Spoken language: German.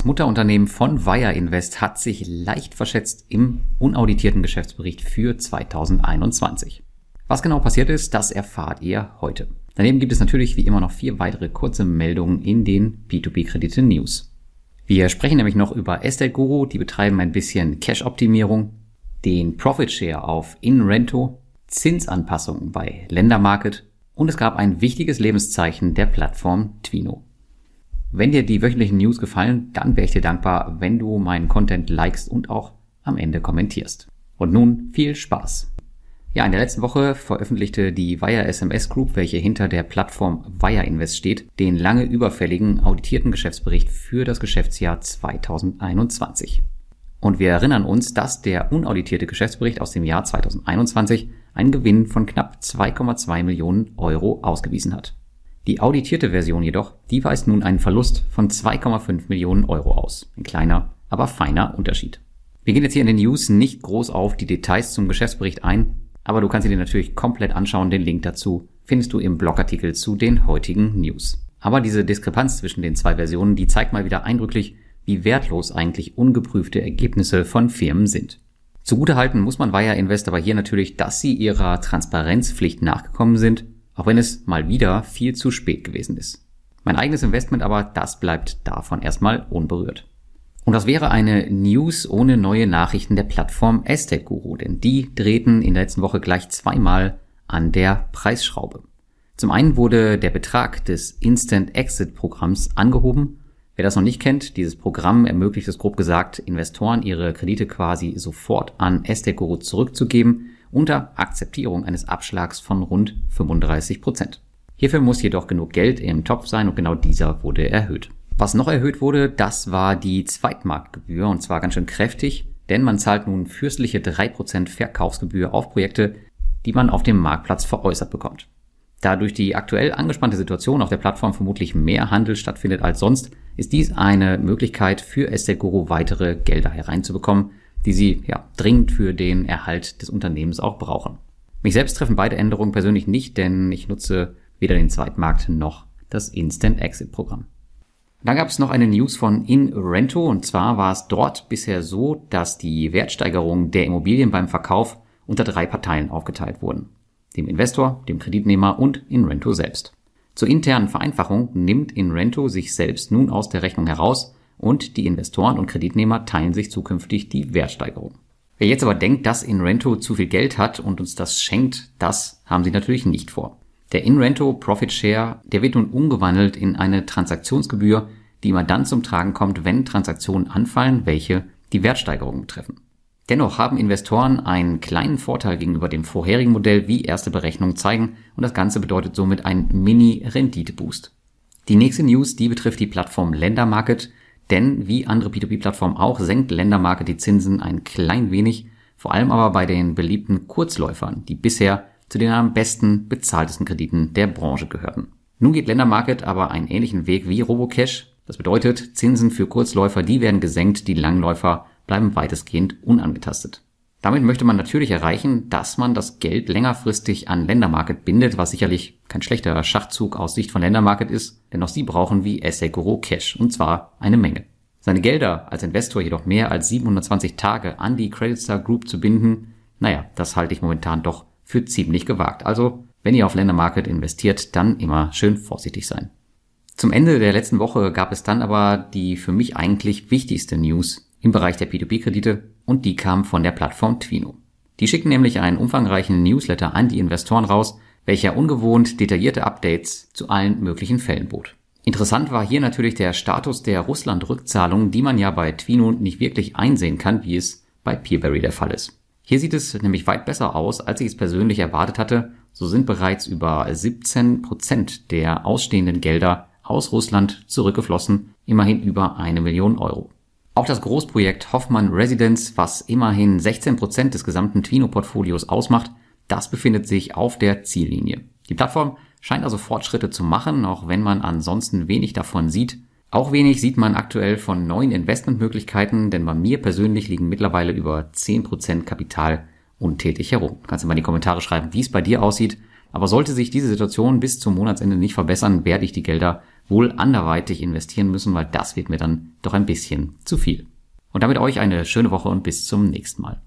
Das Mutterunternehmen von Wire Invest hat sich leicht verschätzt im unauditierten Geschäftsbericht für 2021. Was genau passiert ist, das erfahrt ihr heute. Daneben gibt es natürlich wie immer noch vier weitere kurze Meldungen in den P2P-Kredite News. Wir sprechen nämlich noch über Estate Guru, die betreiben ein bisschen Cash-Optimierung, den Profit Share auf InRento, Zinsanpassungen bei Ländermarket und es gab ein wichtiges Lebenszeichen der Plattform Twino. Wenn dir die wöchentlichen News gefallen, dann wäre ich dir dankbar, wenn du meinen Content likest und auch am Ende kommentierst. Und nun viel Spaß. Ja, in der letzten Woche veröffentlichte die Wire SMS Group, welche hinter der Plattform Wire Invest steht, den lange überfälligen auditierten Geschäftsbericht für das Geschäftsjahr 2021. Und wir erinnern uns, dass der unauditierte Geschäftsbericht aus dem Jahr 2021 einen Gewinn von knapp 2,2 Millionen Euro ausgewiesen hat. Die auditierte Version jedoch, die weist nun einen Verlust von 2,5 Millionen Euro aus. Ein kleiner, aber feiner Unterschied. Wir gehen jetzt hier in den News nicht groß auf die Details zum Geschäftsbericht ein, aber du kannst sie dir natürlich komplett anschauen. Den Link dazu findest du im Blogartikel zu den heutigen News. Aber diese Diskrepanz zwischen den zwei Versionen, die zeigt mal wieder eindrücklich, wie wertlos eigentlich ungeprüfte Ergebnisse von Firmen sind. Zugutehalten muss man Wire Invest aber hier natürlich, dass sie ihrer Transparenzpflicht nachgekommen sind auch wenn es mal wieder viel zu spät gewesen ist. Mein eigenes Investment aber, das bleibt davon erstmal unberührt. Und das wäre eine News ohne neue Nachrichten der Plattform Aztec Guru, denn die drehten in der letzten Woche gleich zweimal an der Preisschraube. Zum einen wurde der Betrag des Instant Exit Programms angehoben. Wer das noch nicht kennt, dieses Programm ermöglicht es grob gesagt, Investoren ihre Kredite quasi sofort an Aztec Guru zurückzugeben unter Akzeptierung eines Abschlags von rund 35 Prozent. Hierfür muss jedoch genug Geld im Topf sein und genau dieser wurde erhöht. Was noch erhöht wurde, das war die Zweitmarktgebühr und zwar ganz schön kräftig, denn man zahlt nun fürstliche 3% Verkaufsgebühr auf Projekte, die man auf dem Marktplatz veräußert bekommt. Da durch die aktuell angespannte Situation auf der Plattform vermutlich mehr Handel stattfindet als sonst, ist dies eine Möglichkeit für Estate Guru weitere Gelder hereinzubekommen, die sie ja dringend für den Erhalt des Unternehmens auch brauchen. Mich selbst treffen beide Änderungen persönlich nicht, denn ich nutze weder den Zweitmarkt noch das Instant Exit Programm. Dann gab es noch eine News von InRento und zwar war es dort bisher so, dass die Wertsteigerungen der Immobilien beim Verkauf unter drei Parteien aufgeteilt wurden. Dem Investor, dem Kreditnehmer und InRento selbst. Zur internen Vereinfachung nimmt InRento sich selbst nun aus der Rechnung heraus und die Investoren und Kreditnehmer teilen sich zukünftig die Wertsteigerung. Wer jetzt aber denkt, dass InRento zu viel Geld hat und uns das schenkt, das haben sie natürlich nicht vor. Der InRento Profit Share, der wird nun umgewandelt in eine Transaktionsgebühr, die immer dann zum Tragen kommt, wenn Transaktionen anfallen, welche die Wertsteigerung betreffen. Dennoch haben Investoren einen kleinen Vorteil gegenüber dem vorherigen Modell, wie erste Berechnungen zeigen, und das Ganze bedeutet somit einen Mini-Rendite-Boost. Die nächste News, die betrifft die Plattform Ländermarket, denn wie andere P2P-Plattformen auch senkt Ländermarke die Zinsen ein klein wenig, vor allem aber bei den beliebten Kurzläufern, die bisher zu den am besten bezahltesten Krediten der Branche gehörten. Nun geht Ländermarket aber einen ähnlichen Weg wie Robocash. Das bedeutet, Zinsen für Kurzläufer, die werden gesenkt, die Langläufer bleiben weitestgehend unangetastet. Damit möchte man natürlich erreichen, dass man das Geld längerfristig an Ländermarket bindet, was sicherlich kein schlechter Schachzug aus Sicht von Ländermarket ist, denn auch sie brauchen wie Essegoro Cash, und zwar eine Menge. Seine Gelder als Investor jedoch mehr als 720 Tage an die Creditstar Group zu binden, naja, das halte ich momentan doch für ziemlich gewagt. Also, wenn ihr auf Ländermarket investiert, dann immer schön vorsichtig sein. Zum Ende der letzten Woche gab es dann aber die für mich eigentlich wichtigste News im Bereich der P2P-Kredite und die kam von der Plattform Twino. Die schicken nämlich einen umfangreichen Newsletter an die Investoren raus, welcher ungewohnt detaillierte Updates zu allen möglichen Fällen bot. Interessant war hier natürlich der Status der Russland-Rückzahlung, die man ja bei Twino nicht wirklich einsehen kann, wie es bei Peerberry der Fall ist. Hier sieht es nämlich weit besser aus, als ich es persönlich erwartet hatte. So sind bereits über 17 Prozent der ausstehenden Gelder aus Russland zurückgeflossen, immerhin über eine Million Euro. Auch das Großprojekt Hoffmann Residence, was immerhin 16 Prozent des gesamten Twino-Portfolios ausmacht, das befindet sich auf der Ziellinie. Die Plattform scheint also Fortschritte zu machen, auch wenn man ansonsten wenig davon sieht. Auch wenig sieht man aktuell von neuen Investmentmöglichkeiten, denn bei mir persönlich liegen mittlerweile über 10% Kapital untätig herum. Kannst du mal in die Kommentare schreiben, wie es bei dir aussieht. Aber sollte sich diese Situation bis zum Monatsende nicht verbessern, werde ich die Gelder wohl anderweitig investieren müssen, weil das wird mir dann doch ein bisschen zu viel. Und damit euch eine schöne Woche und bis zum nächsten Mal.